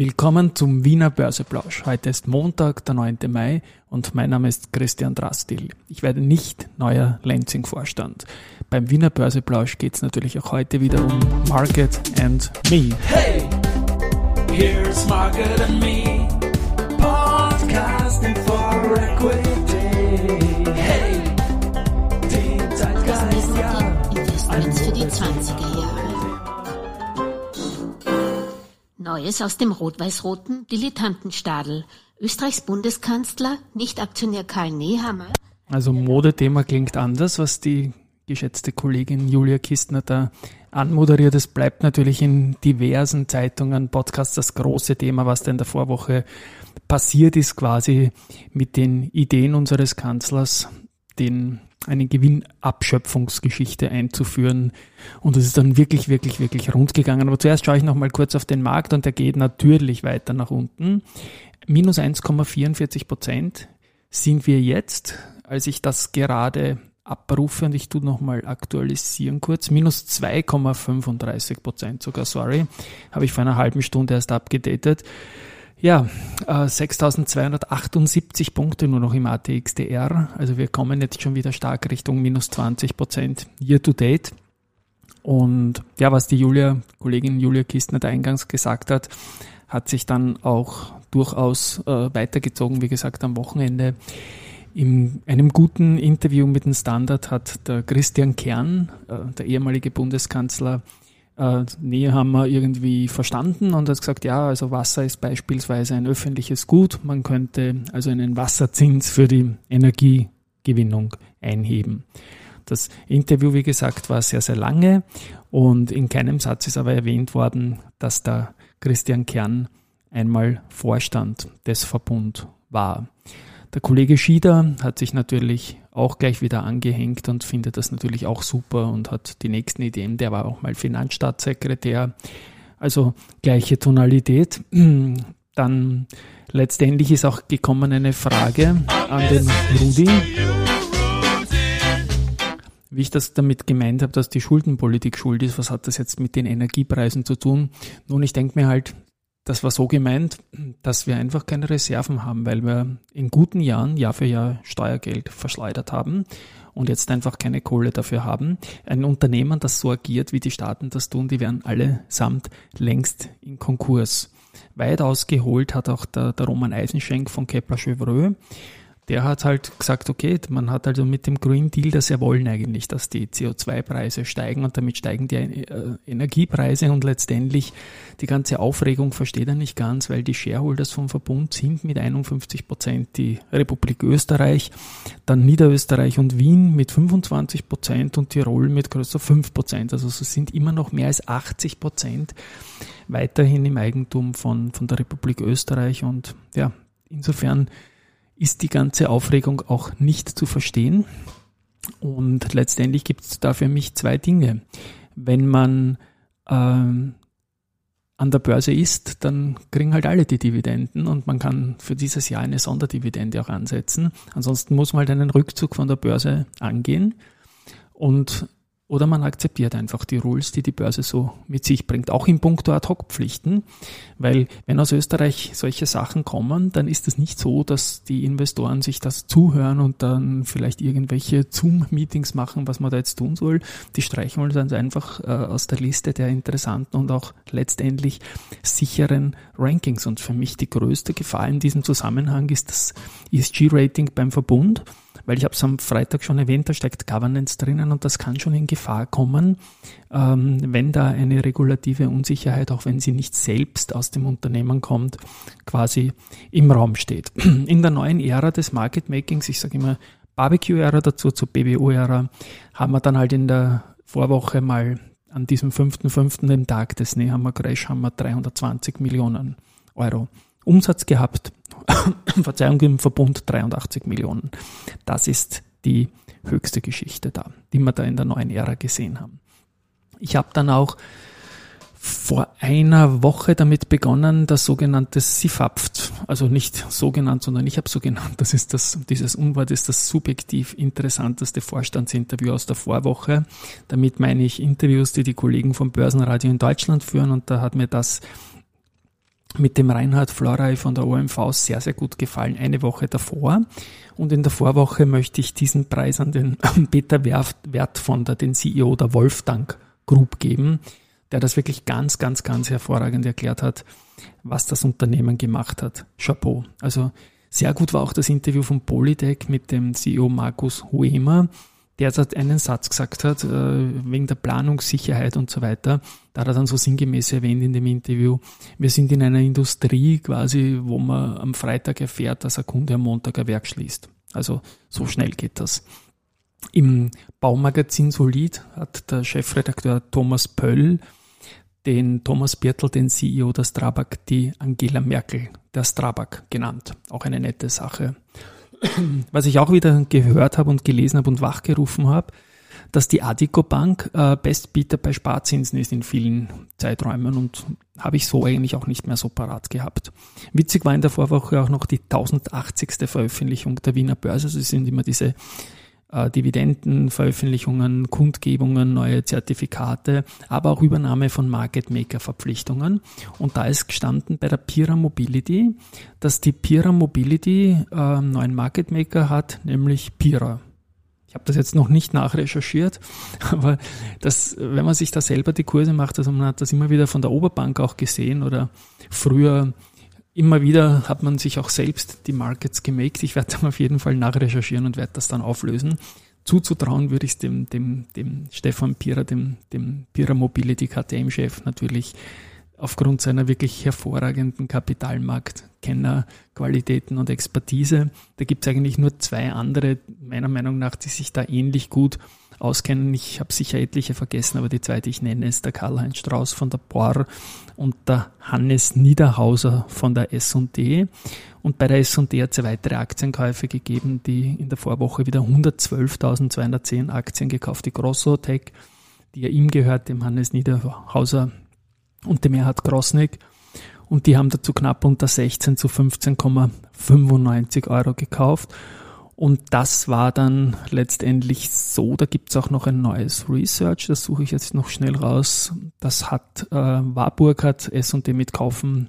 Willkommen zum Wiener Börseplausch. Heute ist Montag, der 9. Mai und mein Name ist Christian Drastil. Ich werde nicht neuer Lansing-Vorstand. Beim Wiener Börseplausch geht es natürlich auch heute wieder um Market and Me. Hey, here's Market and Me, podcasting for equity. Hey, die Zeitgeist, ja. Investments für die 20er Jahre. Neues aus dem rot-weiß-roten Dilettantenstadel. Österreichs Bundeskanzler, Nicht-Aktionär Karl Nehammer. Also Modethema klingt anders, was die geschätzte Kollegin Julia Kistner da anmoderiert. Es bleibt natürlich in diversen Zeitungen, Podcasts das große Thema, was da in der Vorwoche passiert ist, quasi mit den Ideen unseres Kanzlers, den eine Gewinnabschöpfungsgeschichte einzuführen. Und es ist dann wirklich, wirklich, wirklich rund gegangen. Aber zuerst schaue ich noch mal kurz auf den Markt und der geht natürlich weiter nach unten. Minus 1,44 Prozent sind wir jetzt, als ich das gerade abrufe und ich tue nochmal aktualisieren kurz, minus 2,35 Prozent sogar, sorry, habe ich vor einer halben Stunde erst abgedatet. Ja, äh, 6278 Punkte nur noch im ATXDR. Also wir kommen jetzt schon wieder stark Richtung minus 20 Prozent year to date. Und ja, was die Julia, Kollegin Julia Kistner eingangs gesagt hat, hat sich dann auch durchaus äh, weitergezogen. Wie gesagt, am Wochenende in einem guten Interview mit dem Standard hat der Christian Kern, äh, der ehemalige Bundeskanzler, äh, Nähe haben wir irgendwie verstanden und hat gesagt, ja, also Wasser ist beispielsweise ein öffentliches Gut. Man könnte also einen Wasserzins für die Energiegewinnung einheben. Das Interview, wie gesagt, war sehr, sehr lange und in keinem Satz ist aber erwähnt worden, dass da Christian Kern einmal Vorstand des Verbund war. Der Kollege Schieder hat sich natürlich auch gleich wieder angehängt und findet das natürlich auch super und hat die nächsten Ideen. Der war auch mal Finanzstaatssekretär. Also gleiche Tonalität. Dann letztendlich ist auch gekommen eine Frage an den Rudi. Wie ich das damit gemeint habe, dass die Schuldenpolitik schuld ist, was hat das jetzt mit den Energiepreisen zu tun? Nun, ich denke mir halt, das war so gemeint, dass wir einfach keine Reserven haben, weil wir in guten Jahren Jahr für Jahr Steuergeld verschleudert haben und jetzt einfach keine Kohle dafür haben. Ein Unternehmen, das so agiert, wie die Staaten das tun, die wären allesamt längst in Konkurs. Weit ausgeholt hat auch der, der Roman Eisenschenk von Kepler Chevreux der hat halt gesagt, okay, man hat also mit dem Green Deal das ja wollen eigentlich, dass die CO2-Preise steigen und damit steigen die äh, Energiepreise und letztendlich die ganze Aufregung versteht er nicht ganz, weil die Shareholders vom Verbund sind mit 51 Prozent die Republik Österreich, dann Niederösterreich und Wien mit 25 Prozent und Tirol mit größer 5 Prozent. Also es sind immer noch mehr als 80 Prozent weiterhin im Eigentum von, von der Republik Österreich und ja, insofern ist die ganze Aufregung auch nicht zu verstehen. Und letztendlich gibt es da für mich zwei Dinge. Wenn man ähm, an der Börse ist, dann kriegen halt alle die Dividenden und man kann für dieses Jahr eine Sonderdividende auch ansetzen. Ansonsten muss man halt einen Rückzug von der Börse angehen. Und oder man akzeptiert einfach die Rules, die die Börse so mit sich bringt, auch im Punkt Ad-Hoc-Pflichten, weil wenn aus Österreich solche Sachen kommen, dann ist es nicht so, dass die Investoren sich das zuhören und dann vielleicht irgendwelche Zoom-Meetings machen, was man da jetzt tun soll. Die streichen uns dann einfach äh, aus der Liste der interessanten und auch letztendlich sicheren Rankings. Und für mich die größte Gefahr in diesem Zusammenhang ist das ESG-Rating beim Verbund weil ich habe es am Freitag schon erwähnt, da steckt Governance drinnen und das kann schon in Gefahr kommen, ähm, wenn da eine regulative Unsicherheit, auch wenn sie nicht selbst aus dem Unternehmen kommt, quasi im Raum steht. In der neuen Ära des Market Makings, ich sage immer Barbecue-Ära dazu, zur BBO-Ära, haben wir dann halt in der Vorwoche mal an diesem 5.5., dem Tag des Nehammer Crash, haben wir 320 Millionen Euro Umsatz gehabt. Verzeihung, im Verbund 83 Millionen. Das ist die höchste Geschichte da, die wir da in der neuen Ära gesehen haben. Ich habe dann auch vor einer Woche damit begonnen, das sogenannte SIFAPT, also nicht so genannt, sondern ich habe so genannt, das ist das, dieses Unwort ist das subjektiv interessanteste Vorstandsinterview aus der Vorwoche. Damit meine ich Interviews, die die Kollegen vom Börsenradio in Deutschland führen und da hat mir das mit dem Reinhard Florey von der OMV sehr, sehr gut gefallen, eine Woche davor. Und in der Vorwoche möchte ich diesen Preis an den Peter Wert von der, den CEO der Wolfgang Group geben, der das wirklich ganz, ganz, ganz hervorragend erklärt hat, was das Unternehmen gemacht hat. Chapeau. Also sehr gut war auch das Interview von Polytech mit dem CEO Markus Huemer, der hat einen Satz gesagt hat, äh, wegen der Planungssicherheit und so weiter. Da hat er dann so sinngemäß erwähnt in dem Interview, wir sind in einer Industrie quasi, wo man am Freitag erfährt, dass ein Kunde am Montag ein Werk schließt. Also so schnell geht das. Im Baumagazin Solid hat der Chefredakteur Thomas Pöll den Thomas Birtel, den CEO der Strabag, die Angela Merkel der Strabag genannt. Auch eine nette Sache. Was ich auch wieder gehört habe und gelesen habe und wachgerufen habe, dass die Adico Bank äh, Bestbieter bei Sparzinsen ist in vielen Zeiträumen und habe ich so eigentlich auch nicht mehr so parat gehabt. Witzig war in der Vorwoche auch noch die 1080. Veröffentlichung der Wiener Börse. Also es sind immer diese äh, Dividendenveröffentlichungen, Kundgebungen, neue Zertifikate, aber auch Übernahme von Market Maker Verpflichtungen. Und da ist gestanden bei der Pira Mobility, dass die Pira Mobility äh, einen neuen Market Maker hat, nämlich Pira. Ich habe das jetzt noch nicht nachrecherchiert, aber das, wenn man sich da selber die Kurse macht, also man hat das immer wieder von der Oberbank auch gesehen oder früher immer wieder hat man sich auch selbst die Markets gemaked. Ich werde dann auf jeden Fall nachrecherchieren und werde das dann auflösen. Zuzutrauen würde ich es dem, dem, dem Stefan Pira, dem, dem Pira Mobility KTM-Chef natürlich aufgrund seiner wirklich hervorragenden Kapitalmarktkennerqualitäten und Expertise. Da gibt es eigentlich nur zwei andere, meiner Meinung nach, die sich da ähnlich gut auskennen. Ich habe sicher etliche vergessen, aber die zweite ich nenne ist der Karl-Heinz Strauß von der POR und der Hannes Niederhauser von der S&D. Und bei der S&D hat es weitere Aktienkäufe gegeben, die in der Vorwoche wieder 112.210 Aktien gekauft. Die Grossotec, die ja ihm gehört, dem Hannes Niederhauser und dem Erhard Grosnick. Und die haben dazu knapp unter 16 zu 15,95 Euro gekauft. Und das war dann letztendlich so, da gibt's auch noch ein neues Research, das suche ich jetzt noch schnell raus. Das hat äh, Warburg hat S&D mit Kaufen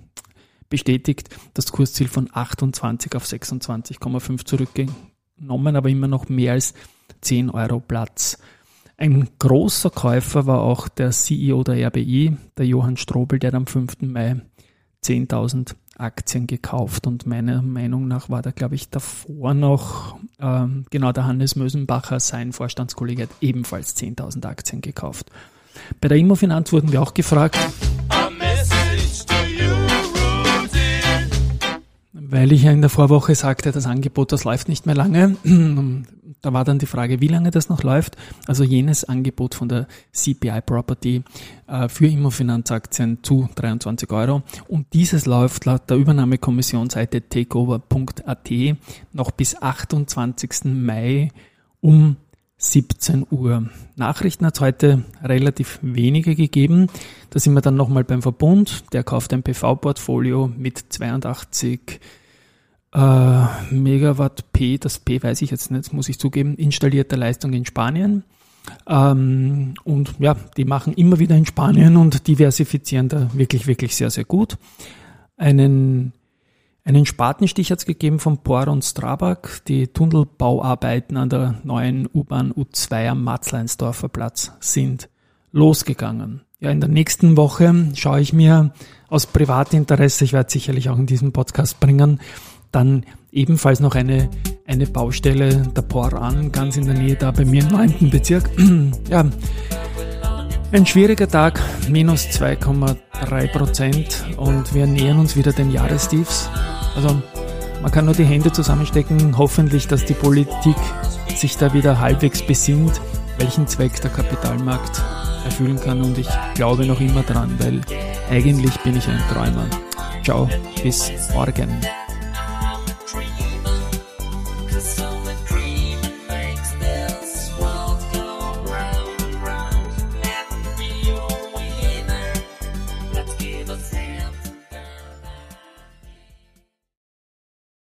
bestätigt, das Kursziel von 28 auf 26,5 zurückgenommen, aber immer noch mehr als 10 Euro Platz. Ein großer Käufer war auch der CEO der RBI, der Johann Strobel, der am 5. Mai 10.000 Aktien gekauft und meiner Meinung nach war da, glaube ich, davor noch, ähm, genau der Hannes Mösenbacher, sein Vorstandskollege, hat ebenfalls 10.000 Aktien gekauft. Bei der Immofinanz wurden wir auch gefragt, weil ich ja in der Vorwoche sagte, das Angebot, das läuft nicht mehr lange. Da war dann die Frage, wie lange das noch läuft. Also jenes Angebot von der CPI Property äh, für Immofinanzaktien zu 23 Euro. Und dieses läuft laut der Übernahmekommissionsseite takeover.at noch bis 28. Mai um 17 Uhr. Nachrichten hat es heute relativ wenige gegeben. Da sind wir dann nochmal beim Verbund. Der kauft ein PV-Portfolio mit 82 äh, Megawatt P, das P weiß ich jetzt nicht, muss ich zugeben, installierte Leistung in Spanien. Ähm, und ja, die machen immer wieder in Spanien und diversifizieren da wirklich, wirklich sehr, sehr gut. Einen, einen Spatenstich hat es gegeben von Por und Strabag. Die Tunnelbauarbeiten an der neuen U-Bahn U2 am Matzleinsdorfer Platz sind losgegangen. Ja, in der nächsten Woche schaue ich mir aus Privatinteresse, ich werde sicherlich auch in diesem Podcast bringen, dann ebenfalls noch eine, eine Baustelle der Por an, ganz in der Nähe da bei mir im 9. Bezirk. ja, ein schwieriger Tag, minus 2,3 Prozent und wir nähern uns wieder den Jahrestiefs. Also man kann nur die Hände zusammenstecken, hoffentlich, dass die Politik sich da wieder halbwegs besinnt, welchen Zweck der Kapitalmarkt erfüllen kann und ich glaube noch immer dran, weil eigentlich bin ich ein Träumer. Ciao, bis morgen.